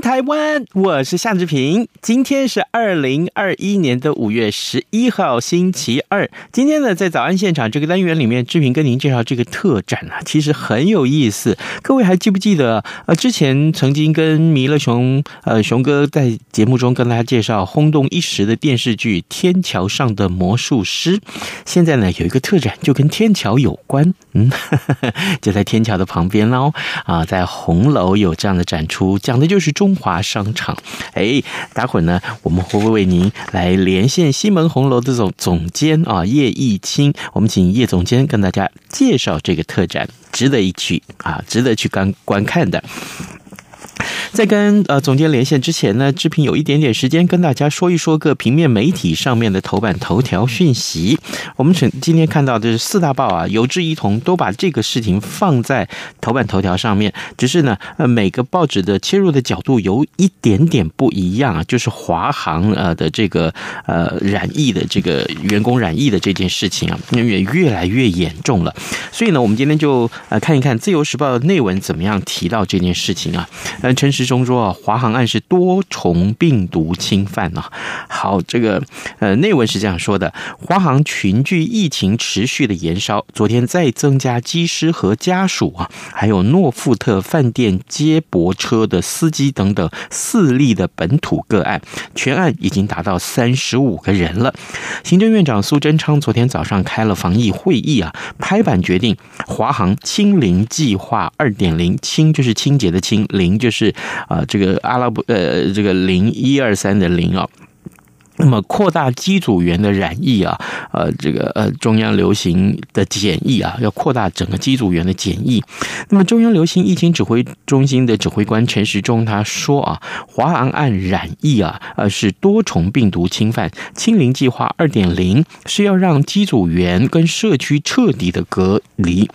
台湾，我是夏志平。今天是二零二一年的五月十一号，星期二。今天呢，在早安现场这个单元里面，志平跟您介绍这个特展啊，其实很有意思。各位还记不记得？呃，之前曾经跟弥勒熊呃熊哥在节目中跟大家介绍轰动一时的电视剧《天桥上的魔术师》。现在呢，有一个特展，就跟天桥有关。嗯，就在天桥的旁边喽。啊，在红楼有这样的展出，讲的就是。中中华商场，哎，待会儿呢，我们会不会为您来连线西门红楼的总总监啊叶毅清？我们请叶总监跟大家介绍这个特展，值得一去啊，值得去观观看的。在跟呃总监连线之前呢，志平有一点点时间跟大家说一说个平面媒体上面的头版头条讯息。我们今今天看到的是四大报啊，有志一同都把这个事情放在头版头条上面。只是呢，呃，每个报纸的切入的角度有一点点不一样啊，就是华航呃的这个呃染疫的这个员工染疫的这件事情啊，也越来越严重了。所以呢，我们今天就呃看一看《自由时报》的内文怎么样提到这件事情啊。呃，陈之中说啊，华航案是多重病毒侵犯啊。好，这个呃内文是这样说的：华航群聚疫情持续的延烧，昨天再增加机师和家属啊，还有诺富特饭店接驳车的司机等等四例的本土个案，全案已经达到三十五个人了。行政院长苏贞昌昨天早上开了防疫会议啊，拍板决定华航清零计划二点零，清就是清洁的清，零就是。啊，这个阿拉伯呃，这个零一二三的零啊，那么扩大机组员的染疫啊，呃，这个呃中央流行的检疫啊，要扩大整个机组员的检疫。那么中央流行疫情指挥中心的指挥官陈时中他说啊，华航案染疫啊，呃是多重病毒侵犯，清零计划二点零是要让机组员跟社区彻底的隔离。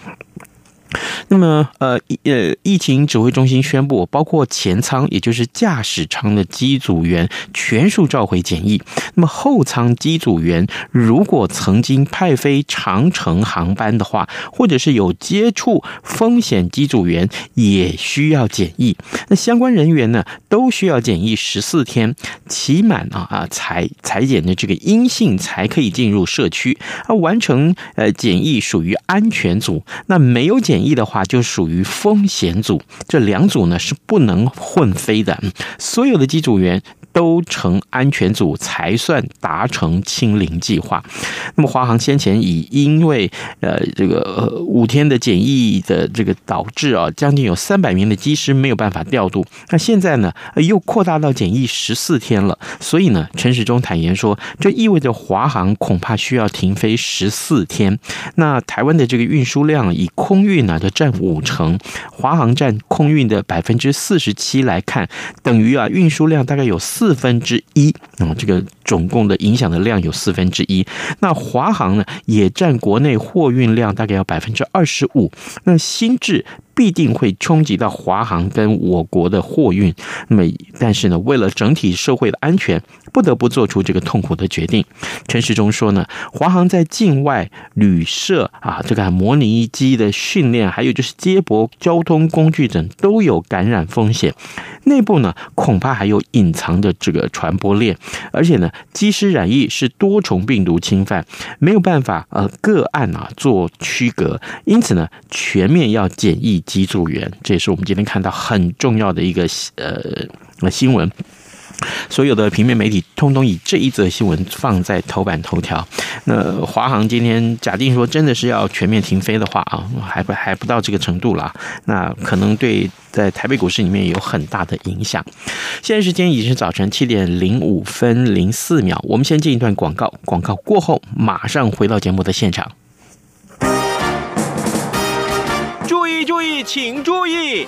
那么，呃，呃，疫情指挥中心宣布，包括前舱，也就是驾驶舱的机组员全数召回检疫。那么后舱机组员如果曾经派飞长程航班的话，或者是有接触风险机组员，也需要检疫。那相关人员呢，都需要检疫十四天，期满啊啊采采检的这个阴性才可以进入社区。啊，完成呃检疫属于安全组，那没有检疫疫的话就属于风险组。这两组呢是不能混飞的，所有的机组员。都成安全组才算达成清零计划。那么华航先前已因为呃这个五天的检疫的这个导致啊，将近有三百名的机师没有办法调度。那现在呢又扩大到检疫十四天了，所以呢陈时中坦言说，这意味着华航恐怕需要停飞十四天。那台湾的这个运输量以空运呢就占五成，华航占空运的百分之四十七来看，等于啊运输量大概有四。四分之一啊，这个总共的影响的量有四分之一。那华航呢，也占国内货运量大概要百分之二十五。那新制必定会冲击到华航跟我国的货运。那么，但是呢，为了整体社会的安全，不得不做出这个痛苦的决定。陈时中说呢，华航在境外旅社啊，这个模拟机的训练，还有就是接驳交通工具等都有感染风险。内部呢，恐怕还有隐藏的这个传播链，而且呢，机师染疫是多重病毒侵犯，没有办法呃个案啊做区隔，因此呢，全面要检疫机组员，这也是我们今天看到很重要的一个呃新闻。所有的平面媒体通通以这一则新闻放在头版头条。那华航今天假定说真的是要全面停飞的话啊，还不还不到这个程度啦。那可能对在台北股市里面有很大的影响。现在时间已经是早晨七点零五分零四秒，我们先进一段广告，广告过后马上回到节目的现场。注意注意，请注意！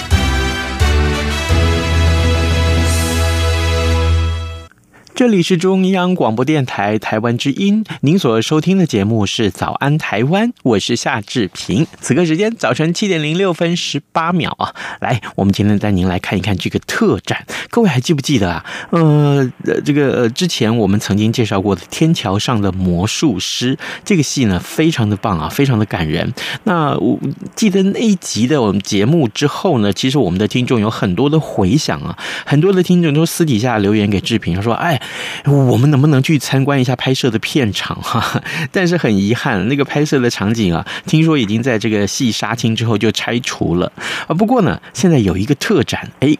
这里是中央广播电台台湾之音，您所收听的节目是《早安台湾》，我是夏志平。此刻时间早晨七点零六分十八秒啊，来，我们今天带您来看一看这个特展。各位还记不记得啊？呃，这个呃，之前我们曾经介绍过的《天桥上的魔术师》这个戏呢，非常的棒啊，非常的感人。那我记得那一集的我们节目之后呢，其实我们的听众有很多的回响啊，很多的听众都私底下留言给志平，他说：“哎。”我们能不能去参观一下拍摄的片场哈？但是很遗憾，那个拍摄的场景啊，听说已经在这个戏杀青之后就拆除了啊。不过呢，现在有一个特展，哎。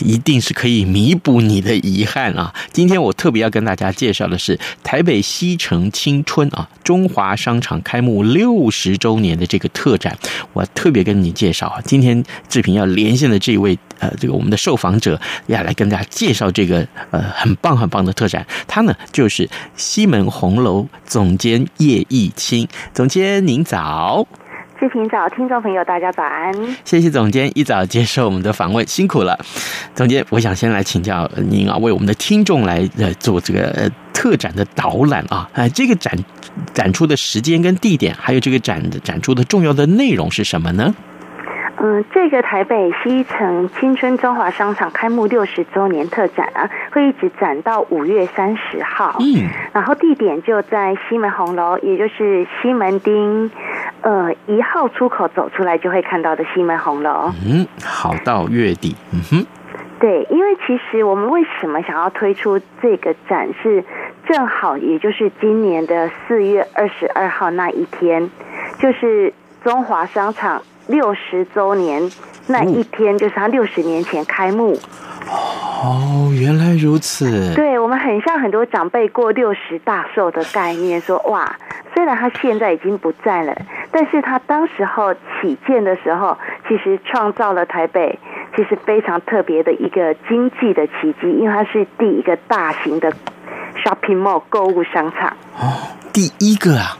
一定是可以弥补你的遗憾啊！今天我特别要跟大家介绍的是台北西城青春啊中华商场开幕六十周年的这个特展，我特别跟你介绍啊。今天志平要连线的这位呃，这个我们的受访者要来跟大家介绍这个呃很棒很棒的特展，他呢就是西门红楼总监叶益青总监，您早。视频早，听众朋友，大家早安！谢谢总监一早接受我们的访问，辛苦了。总监，我想先来请教您啊，为我们的听众来呃做这个特展的导览啊，哎，这个展展出的时间跟地点，还有这个展展出的重要的内容是什么呢？嗯，这个台北西城青春中华商场开幕六十周年特展啊，会一直展到五月三十号。嗯，然后地点就在西门红楼，也就是西门町呃一号出口走出来就会看到的西门红楼。嗯，好，到月底。嗯哼，对，因为其实我们为什么想要推出这个展，是正好也就是今年的四月二十二号那一天，就是中华商场。六十周年那一天，就是他六十年前开幕。哦，原来如此。对，我们很像很多长辈过六十大寿的概念，说哇，虽然他现在已经不在了，但是他当时候起建的时候，其实创造了台北其实非常特别的一个经济的奇迹，因为它是第一个大型的 shopping mall 购物商场。哦，第一个啊。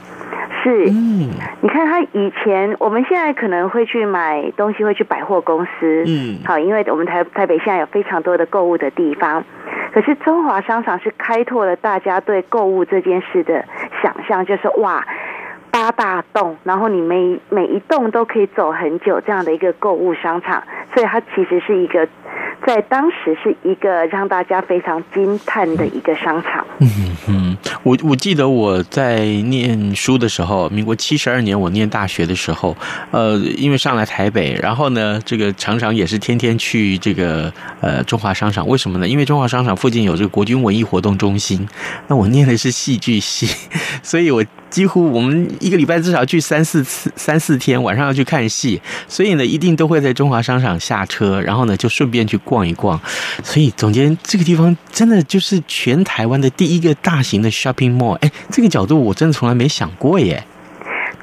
是，你看他以前，我们现在可能会去买东西，会去百货公司，嗯，好，因为我们台台北现在有非常多的购物的地方，可是中华商场是开拓了大家对购物这件事的想象，就是哇，八大栋，然后你每每一栋都可以走很久这样的一个购物商场，所以它其实是一个。在当时是一个让大家非常惊叹的一个商场。嗯嗯，我我记得我在念书的时候，民国七十二年我念大学的时候，呃，因为上来台北，然后呢，这个常常也是天天去这个呃中华商场。为什么呢？因为中华商场附近有这个国军文艺活动中心。那我念的是戏剧系，所以我几乎我们一个礼拜至少去三四次，三四天，晚上要去看戏，所以呢，一定都会在中华商场下车，然后呢，就顺便去逛。一逛，所以总监，这个地方真的就是全台湾的第一个大型的 shopping mall。哎，这个角度我真的从来没想过耶。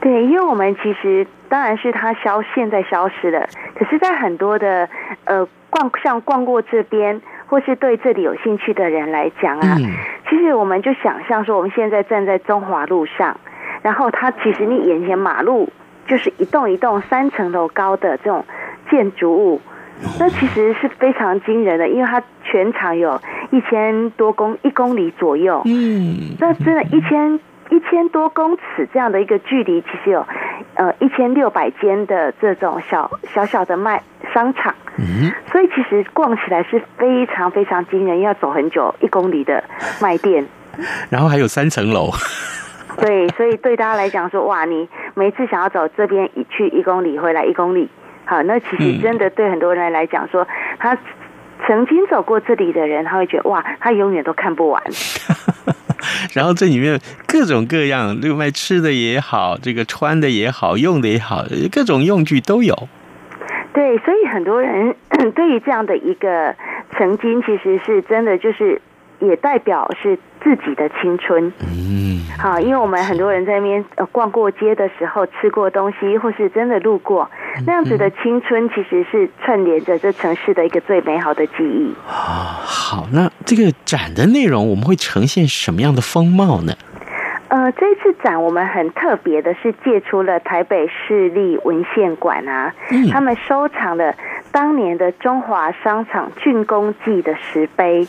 对，因为我们其实当然是它消现在消失了，可是，在很多的呃逛像逛过这边或是对这里有兴趣的人来讲啊，嗯、其实我们就想象说，我们现在站在中华路上，然后它其实你眼前马路就是一栋一栋三层楼高的这种建筑物，那其实是非常惊人的，因为它全长有一千多公一公里左右。嗯，那真的，一千一千多公尺这样的一个距离，其实有呃一千六百间的这种小小小的卖商场。嗯，所以其实逛起来是非常非常惊人，要走很久一公里的卖店。然后还有三层楼。对，所以对大家来讲说，哇，你每次想要走这边一去一公里，回来一公里，好，那其实真的对很多人来讲说，他曾经走过这里的人，他会觉得哇，他永远都看不完。然后这里面各种各样，这个卖吃的也好，这个穿的也好，用的也好，各种用具都有。对，所以很多人 对于这样的一个曾经，其实是真的就是。也代表是自己的青春，嗯，好，因为我们很多人在那边呃逛过街的时候吃过东西，或是真的路过，那样子的青春其实是串联着这城市的一个最美好的记忆。啊，好，那这个展的内容我们会呈现什么样的风貌呢？呃，这次展我们很特别的是借出了台北市立文献馆啊，嗯，他们收藏了当年的中华商场竣工记的石碑。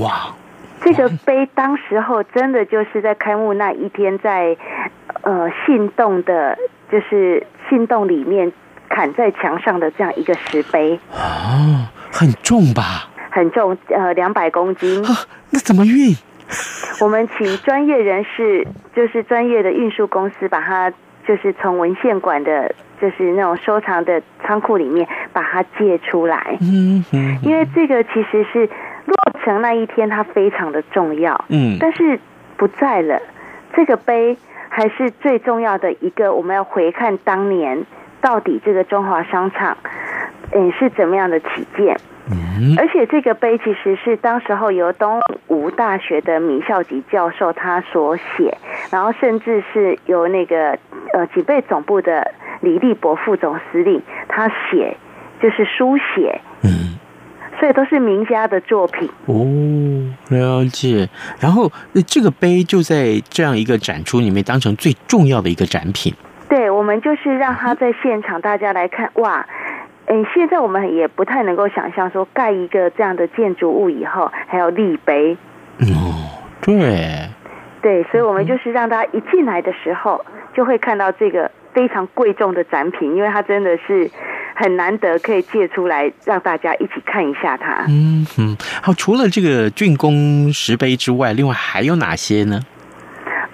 哇，这个碑当时候真的就是在开幕那一天在，在呃信洞的，就是信洞里面砍在墙上的这样一个石碑。哦，很重吧？很重，呃，两百公斤。啊，那怎么运？我们请专业人士，就是专业的运输公司，把它就是从文献馆的，就是那种收藏的仓库里面把它借出来。嗯嗯。因为这个其实是落成那一天，它非常的重要。嗯。但是不在了，这个碑还是最重要的一个。我们要回看当年到底这个中华商场，嗯，是怎么样的起建。而且这个碑其实是当时候由东吴大学的闵孝吉教授他所写，然后甚至是由那个呃警备总部的李立博副总司令他写，就是书写，嗯，所以都是名家的作品哦，了解。然后这个碑就在这样一个展出里面当成最重要的一个展品。对，我们就是让他在现场大家来看，哇。嗯，现在我们也不太能够想象说盖一个这样的建筑物以后还要立碑。哦，对，对，所以我们就是让大家一进来的时候就会看到这个非常贵重的展品，因为它真的是很难得可以借出来让大家一起看一下它。嗯嗯，好，除了这个竣工石碑之外，另外还有哪些呢？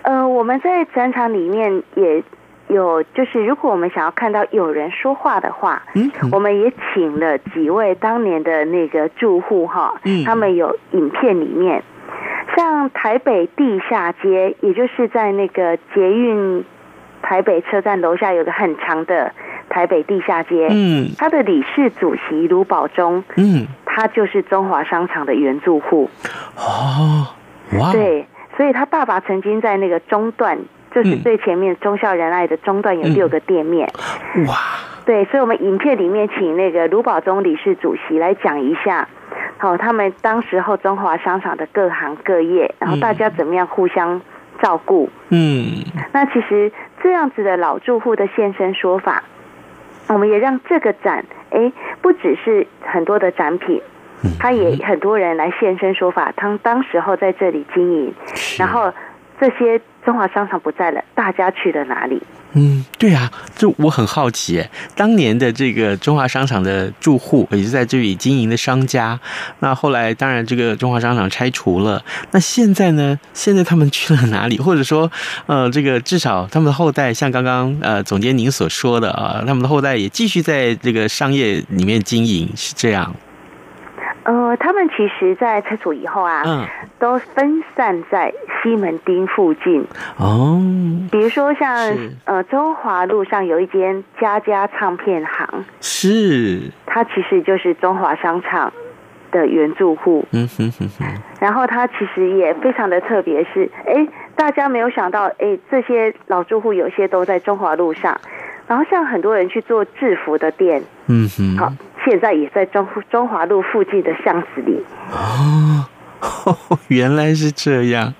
呃，我们在展场里面也。有，就是如果我们想要看到有人说话的话，嗯，我们也请了几位当年的那个住户哈，嗯，他们有影片里面，像台北地下街，也就是在那个捷运台北车站楼下有个很长的台北地下街，嗯，他的理事主席卢宝忠，嗯，他就是中华商场的原住户，哦，哇，对，所以他爸爸曾经在那个中段。就是最前面忠孝仁爱的中段有六个店面，嗯、哇！对，所以，我们影片里面请那个卢宝忠理事主席来讲一下，好，他们当时候中华商场的各行各业，然后大家怎么样互相照顾。嗯，那其实这样子的老住户的现身说法，我们也让这个展，哎，不只是很多的展品，他也很多人来现身说法，他当时候在这里经营，然后这些。中华商场不在了，大家去了哪里？嗯，对啊，就我很好奇，当年的这个中华商场的住户，也是在这里经营的商家，那后来当然这个中华商场拆除了，那现在呢？现在他们去了哪里？或者说，呃，这个至少他们的后代，像刚刚呃总监您所说的啊，他们的后代也继续在这个商业里面经营，是这样。呃，他们其实，在拆除以后啊，嗯，都分散在西门町附近哦。比如说像，呃，中华路上有一间家家唱片行，是，它其实就是中华商场的原住户。嗯哼哼哼。然后它其实也非常的特别，是，哎，大家没有想到，哎，这些老住户有些都在中华路上。然后像很多人去做制服的店，嗯哼，好，现在也在中中华路附近的巷子里。哦，原来是这样。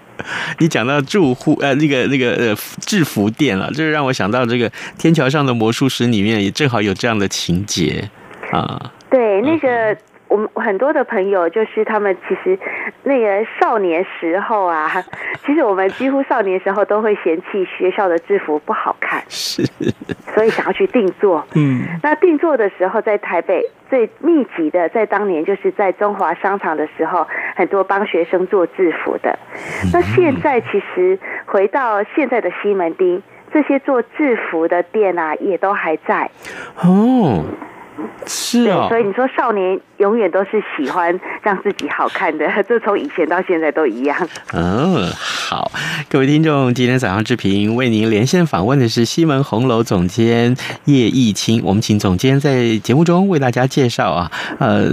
你讲到住户呃，那个那个呃制服店了，这让我想到这个《天桥上的魔术师》里面也正好有这样的情节啊。对，那个。嗯我们很多的朋友，就是他们其实那个少年时候啊，其实我们几乎少年时候都会嫌弃学校的制服不好看，是，所以想要去定做。嗯，那定做的时候，在台北最密集的，在当年就是在中华商场的时候，很多帮学生做制服的。那现在其实回到现在的西门町，这些做制服的店啊，也都还在。哦。是啊、哦，所以你说少年永远都是喜欢让自己好看的，这从以前到现在都一样。嗯，好，各位听众，今天早上之平为您连线访问的是西门红楼总监叶益清，我们请总监在节目中为大家介绍啊，呃，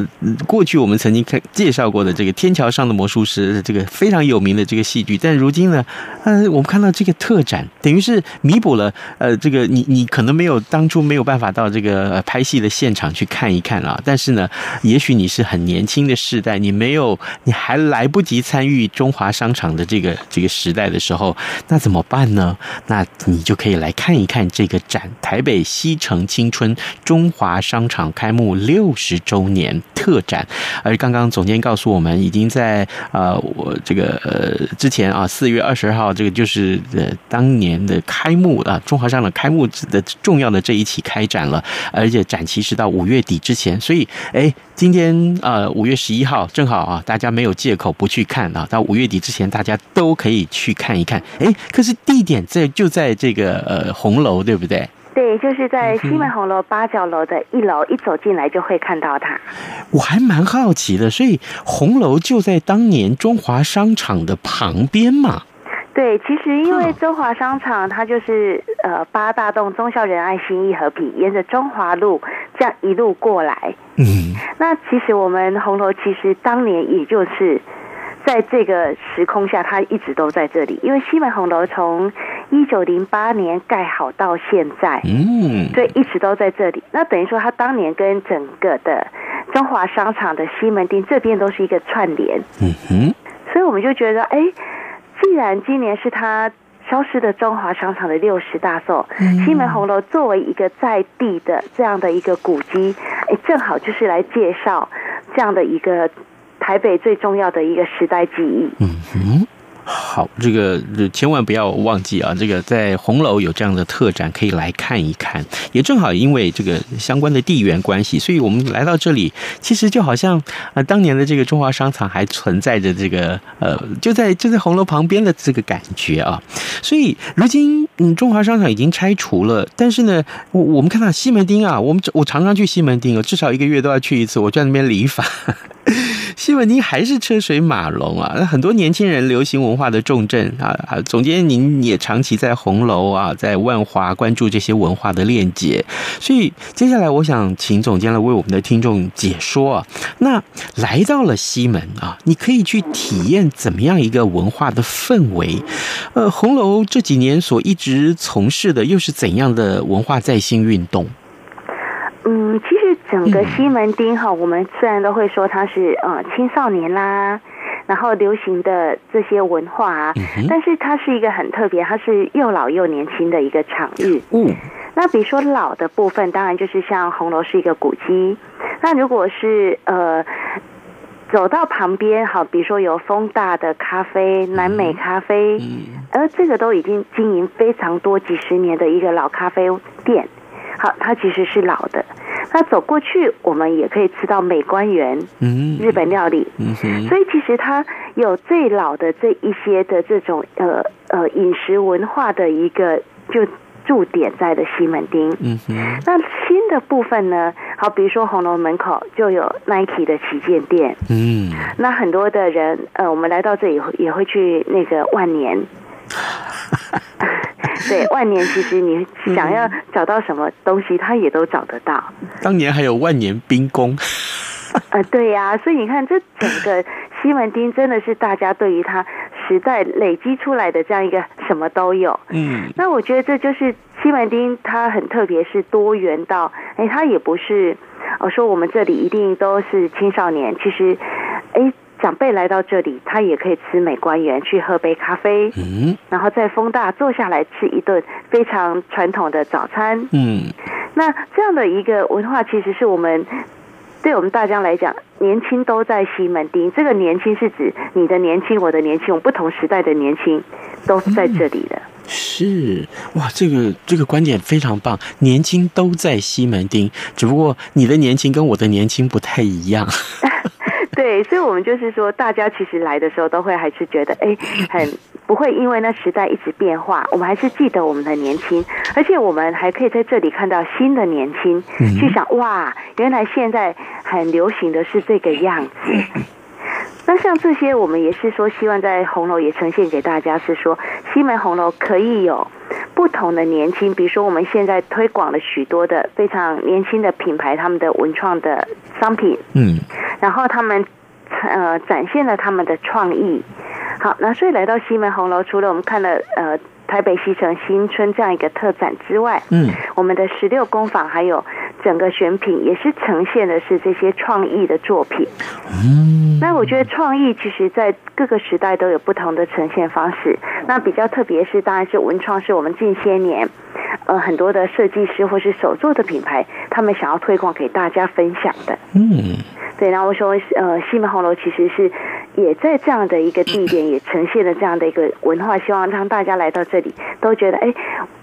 过去我们曾经看介绍过的这个《天桥上的魔术师》这个非常有名的这个戏剧，但如今呢，呃，我们看到这个特展，等于是弥补了呃，这个你你可能没有当初没有办法到这个拍戏的现场去看一看啊，但是呢，也许你是很年轻的世代，你没有，你还来不及参与中华商场的这个这个时代的时候，那怎么办呢？那你就可以来看一看这个展——台北西城青春中华商场开幕六十周年特展。而刚刚总监告诉我们，已经在呃，我这个呃之前啊，四月二十二号，这个就是呃当年的开幕啊，中华商场开幕的重要的这一期开展了，而且展期是到。五月底之前，所以哎，今天呃五月十一号正好啊，大家没有借口不去看啊。到五月底之前，大家都可以去看一看。哎，可是地点在就在这个呃红楼，对不对？对，就是在西门红楼八角楼的一楼，一走进来就会看到它。我还蛮好奇的，所以红楼就在当年中华商场的旁边嘛。对，其实因为中华商场它就是呃八大栋忠孝仁爱信义和平，沿着中华路这样一路过来。嗯，那其实我们红楼其实当年也就是在这个时空下，它一直都在这里。因为西门红楼从一九零八年盖好到现在，嗯，所以一直都在这里。那等于说，它当年跟整个的中华商场的西门町这边都是一个串联。嗯哼，所以我们就觉得，哎。既然今年是他消失的中华商场的六十大寿，西门红楼作为一个在地的这样的一个古迹，哎，正好就是来介绍这样的一个台北最重要的一个时代记忆。嗯哼。好，这个千万不要忘记啊！这个在红楼有这样的特展，可以来看一看。也正好因为这个相关的地缘关系，所以我们来到这里，其实就好像呃当年的这个中华商场还存在着这个呃就在就在红楼旁边的这个感觉啊。所以如今嗯中华商场已经拆除了，但是呢，我我们看到西门町啊，我们我常常去西门町，至少一个月都要去一次，我在那边理发。西门町还是车水马龙啊，那很多年轻人流行文化的重镇啊啊！总监您也长期在红楼啊，在万华关注这些文化的链接，所以接下来我想请总监来为我们的听众解说啊。那来到了西门啊，你可以去体验怎么样一个文化的氛围？呃，红楼这几年所一直从事的又是怎样的文化再兴运动？嗯，其实整个西门町哈，我们虽然都会说它是呃青少年啦，然后流行的这些文化啊，但是它是一个很特别，它是又老又年轻的一个场域。嗯，那比如说老的部分，当然就是像红楼是一个古迹。那如果是呃走到旁边，好，比如说有丰大的咖啡、南美咖啡，嗯而这个都已经经营非常多几十年的一个老咖啡店。好，它其实是老的。那走过去，我们也可以吃到美观园，嗯，日本料理，嗯哼。所以其实它有最老的这一些的这种呃呃饮食文化的一个就驻点在的西门町，嗯哼。那新的部分呢？好，比如说红楼门口就有 Nike 的旗舰店，嗯。那很多的人呃，我们来到这里也会去那个万年。对，万年其实你想要找到什么东西，他也都找得到。当年还有万年冰宫。呃，对呀、啊，所以你看，这整个西门町真的是大家对于它时代累积出来的这样一个什么都有。嗯，那我觉得这就是西门町，它很特别，是多元到，哎，它也不是，我说我们这里一定都是青少年，其实，哎。长辈来到这里，他也可以吃美官园，去喝杯咖啡，嗯，然后在风大坐下来吃一顿非常传统的早餐，嗯，那这样的一个文化，其实是我们对我们大家来讲，年轻都在西门町。这个年轻是指你的年轻，我的年轻，我们不同时代的年轻都是在这里的。嗯是哇，这个这个观点非常棒。年轻都在西门町，只不过你的年轻跟我的年轻不太一样。对，所以，我们就是说，大家其实来的时候都会还是觉得，哎，很不会因为那时代一直变化，我们还是记得我们的年轻，而且我们还可以在这里看到新的年轻，去想哇，原来现在很流行的是这个样子。那像这些，我们也是说，希望在红楼也呈现给大家，是说西门红楼可以有不同的年轻，比如说我们现在推广了许多的非常年轻的品牌，他们的文创的商品，嗯，然后他们呃展现了他们的创意。好，那所以来到西门红楼，除了我们看了呃台北西城新春这样一个特展之外，嗯，我们的十六工坊还有整个选品也是呈现的是这些创意的作品，嗯。那我觉得创意其实，在各个时代都有不同的呈现方式。那比较特别是，当然是文创，是我们近些年，呃，很多的设计师或是手作的品牌，他们想要推广给大家分享的。嗯，对。然后我说，呃，西门红楼其实是也在这样的一个地点，也呈现了这样的一个文化，希望让大家来到这里都觉得，哎，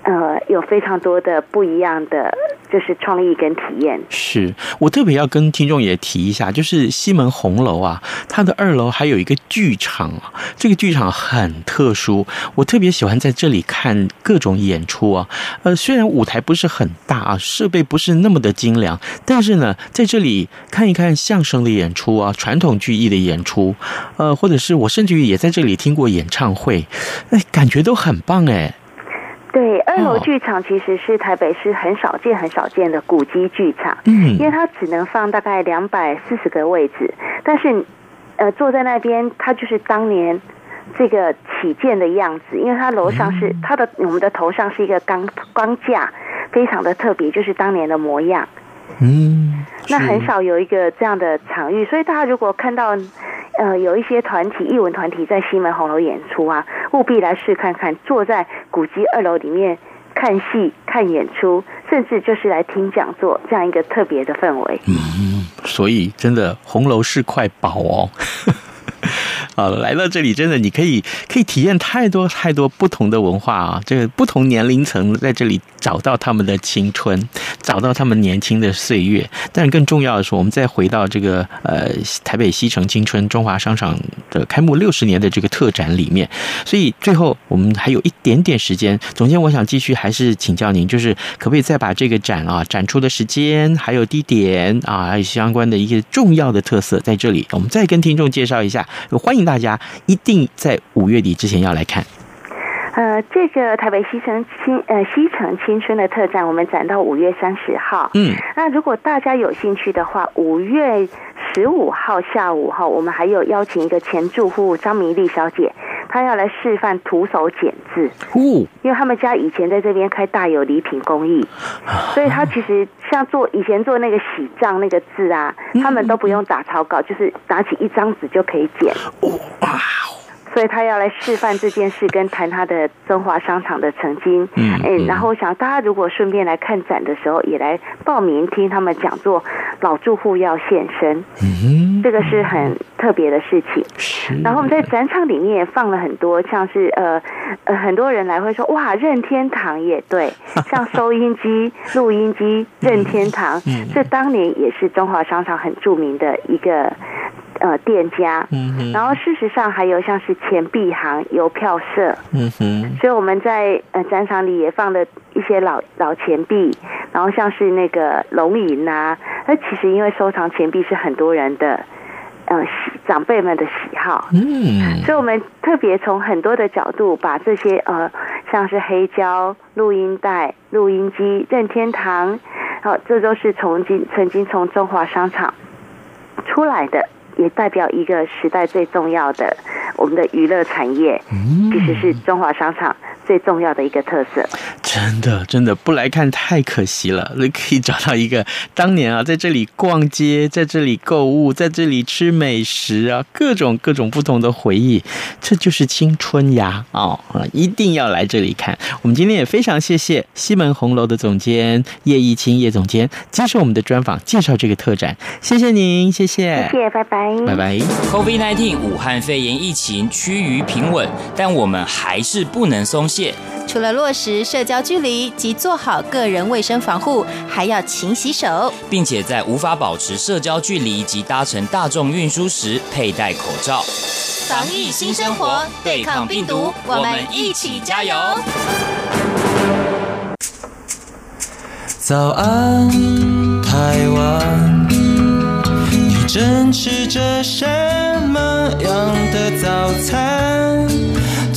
呃，有非常多的不一样的。就是创意跟体验，是我特别要跟听众也提一下，就是西门红楼啊，它的二楼还有一个剧场，这个剧场很特殊，我特别喜欢在这里看各种演出啊。呃，虽然舞台不是很大啊，设备不是那么的精良，但是呢，在这里看一看相声的演出啊，传统剧艺的演出，呃，或者是我甚至于也在这里听过演唱会，哎，感觉都很棒哎。对，二楼剧场其实是台北市很少见、很少见的古迹剧场，嗯，因为它只能放大概两百四十个位置，但是，呃，坐在那边，它就是当年这个起建的样子，因为它楼上是它的，我们的头上是一个钢钢架，非常的特别，就是当年的模样，嗯，那很少有一个这样的场域，所以大家如果看到。呃，有一些团体、艺文团体在西门红楼演出啊，务必来试看看。坐在古迹二楼里面看戏、看演出，甚至就是来听讲座，这样一个特别的氛围。嗯，所以真的红楼是块宝哦。好，来到这里，真的你可以可以体验太多太多不同的文化啊！这个不同年龄层在这里找到他们的青春，找到他们年轻的岁月。但更重要的是，我们再回到这个呃台北西城青春中华商场的开幕六十年的这个特展里面。所以最后我们还有一点点时间，总监，我想继续还是请教您，就是可不可以再把这个展啊展出的时间、还有地点啊，还有相关的一些重要的特色在这里，我们再跟听众介绍一下。欢迎大家一定在五月底之前要来看。呃，这个台北西城青呃西城青春的特展，我们展到五月三十号。嗯，那如果大家有兴趣的话，五月十五号下午哈，我们还有邀请一个前住户张明丽小姐，她要来示范徒手剪字。哦，因为他们家以前在这边开大有礼品工艺，所以她其实像做以前做那个喜账那个字啊，他们都不用打草稿，就是拿起一张纸就可以剪。哇！所以他要来示范这件事，跟谈他的中华商场的曾经。嗯，嗯，然后我想大家如果顺便来看展的时候，也来报名听他们讲座。老住户要现身，嗯，这个是很特别的事情。然后我们在展场里面也放了很多，像是呃呃，很多人来会说哇，任天堂也对，像收音机、录音机，任天堂，这当年也是中华商场很著名的一个。呃，店家，嗯哼，然后事实上还有像是钱币行、邮票社，嗯哼，所以我们在呃展场里也放了一些老老钱币，然后像是那个龙银啊，那其实因为收藏钱币是很多人的呃喜长辈们的喜好，嗯，所以我们特别从很多的角度把这些呃像是黑胶、录音带、录音机、任天堂，好，这都是从经曾经从中华商场出来的。也代表一个时代最重要的我们的娱乐产业，其实是中华商场最重要的一个特色。真的，真的不来看太可惜了。你 可以找到一个当年啊，在这里逛街，在这里购物，在这里吃美食啊，各种各种不同的回忆，这就是青春呀！哦，一定要来这里看。我们今天也非常谢谢西门红楼的总监叶一清叶总监接受我们的专访，介绍这个特展。谢谢您，谢谢，谢谢，拜拜，拜拜。COVID-19 武汉肺炎疫情趋于平稳，但我们还是不能松懈。除了落实社交距离及做好个人卫生防护，还要勤洗手，并且在无法保持社交距离及搭乘大众运输时佩戴口罩。防疫新生活，对抗病毒，我们一起加油！早安，台湾，你正吃着什么样的早餐？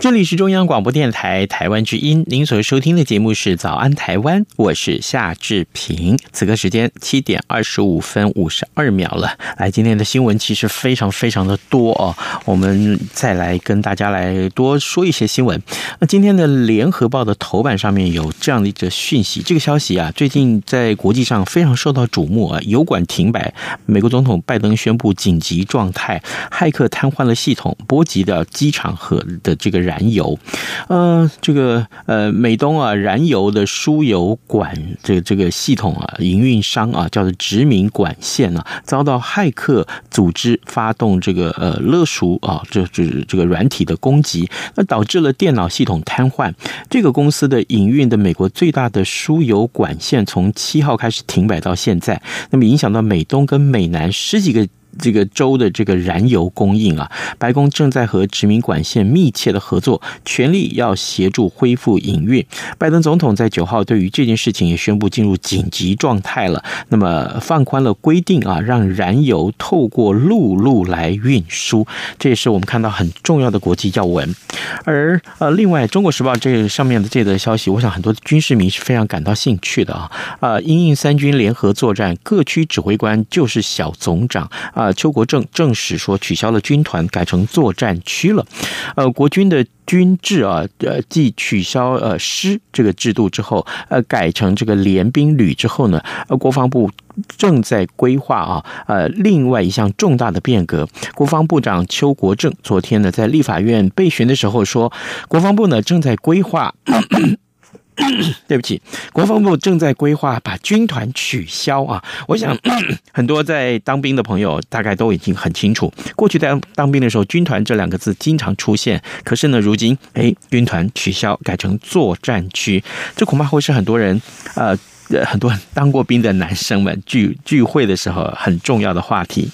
这里是中央广播电台台湾之音，您所收听的节目是《早安台湾》，我是夏志平。此刻时间七点二十五分五十二秒了。来，今天的新闻其实非常非常的多哦，我们再来跟大家来多说一些新闻。那今天的《联合报》的头版上面有这样的一则讯息，这个消息啊，最近在国际上非常受到瞩目啊，油管停摆，美国总统拜登宣布紧急状态，骇客瘫痪了系统，波及到机场和的这个燃油，呃，这个呃，美东啊，燃油的输油管这个这个系统啊，营运商啊，叫做殖民管线啊，遭到骇客组织发动这个呃勒赎啊，这这这个软体的攻击，那导致了电脑系统瘫痪。这个公司的营运的美国最大的输油管线，从七号开始停摆到现在，那么影响到美东跟美南十几个。这个州的这个燃油供应啊，白宫正在和殖民管线密切的合作，全力要协助恢复营运。拜登总统在九号对于这件事情也宣布进入紧急状态了，那么放宽了规定啊，让燃油透过陆路来运输，这也是我们看到很重要的国际要闻。而呃，另外《中国时报》这上面的这则消息，我想很多军事迷是非常感到兴趣的啊。啊，英印三军联合作战，各区指挥官就是小总长啊。邱国正证实说，取消了军团，改成作战区了。呃，国军的军制啊，呃，继取消呃师这个制度之后，呃，改成这个联兵旅之后呢，呃，国防部正在规划啊，呃，另外一项重大的变革。国防部长邱国正昨天呢，在立法院备询的时候说，国防部呢正在规划。对不起，国防部正在规划把军团取消啊！我想 很多在当兵的朋友大概都已经很清楚，过去在当兵的时候，军团这两个字经常出现。可是呢，如今哎，军团取消，改成作战区，这恐怕会是很多人呃，很多当过兵的男生们聚聚会的时候很重要的话题。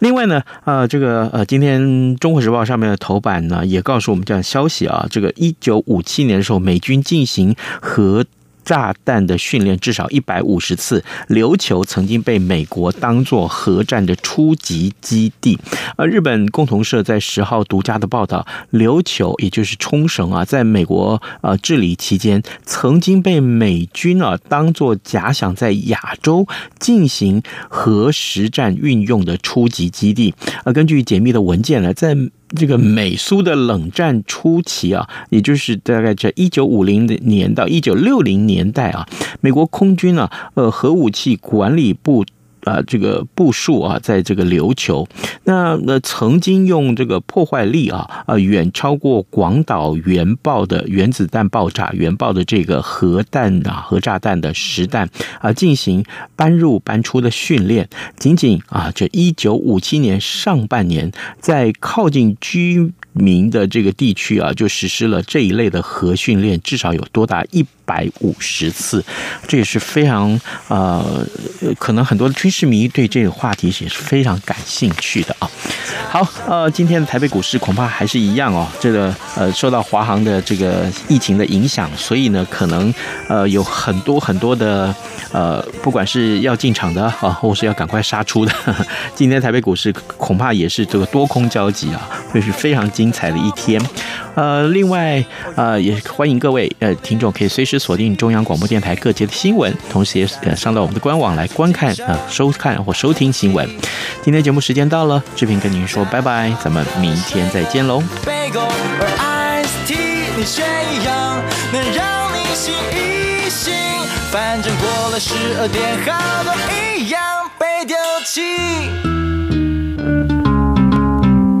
另外呢，呃，这个呃，今天《中国时报》上面的头版呢，也告诉我们这样消息啊，这个一九五七年的时候，美军进行核。炸弹的训练至少一百五十次，琉球曾经被美国当作核战的初级基地。而日本共同社在十号独家的报道，琉球也就是冲绳啊，在美国呃治理期间，曾经被美军啊当作假想在亚洲进行核实战运用的初级基地。而根据解密的文件呢，在这个美苏的冷战初期啊，也就是大概在一九五零年到一九六零年代啊，美国空军啊，呃，核武器管理部。啊，这个部署啊，在这个琉球，那那曾经用这个破坏力啊，啊，远超过广岛原爆的原子弹爆炸原爆的这个核弹啊，核炸弹的实弹啊，进行搬入搬出的训练。仅仅啊，这一九五七年上半年，在靠近居民的这个地区啊，就实施了这一类的核训练，至少有多达一百五十次，这也是非常呃，可能很多军事迷对这个话题也是非常感兴趣的啊。好，呃，今天的台北股市恐怕还是一样哦，这个呃，受到华航的这个疫情的影响，所以呢，可能呃有很多很多的呃，不管是要进场的啊，或是要赶快杀出的，今天台北股市恐怕也是这个多空交集啊，会是非常精彩的一天。呃，另外呃，也欢迎各位呃听众可以随时锁定中央广播电台各节的新闻，同时也呃上到我们的官网来观看呃收看或收听新闻。今天节目时间到了，志平跟您说拜拜，咱们明天再见喽。反正过了十二点，好多一样被丢弃。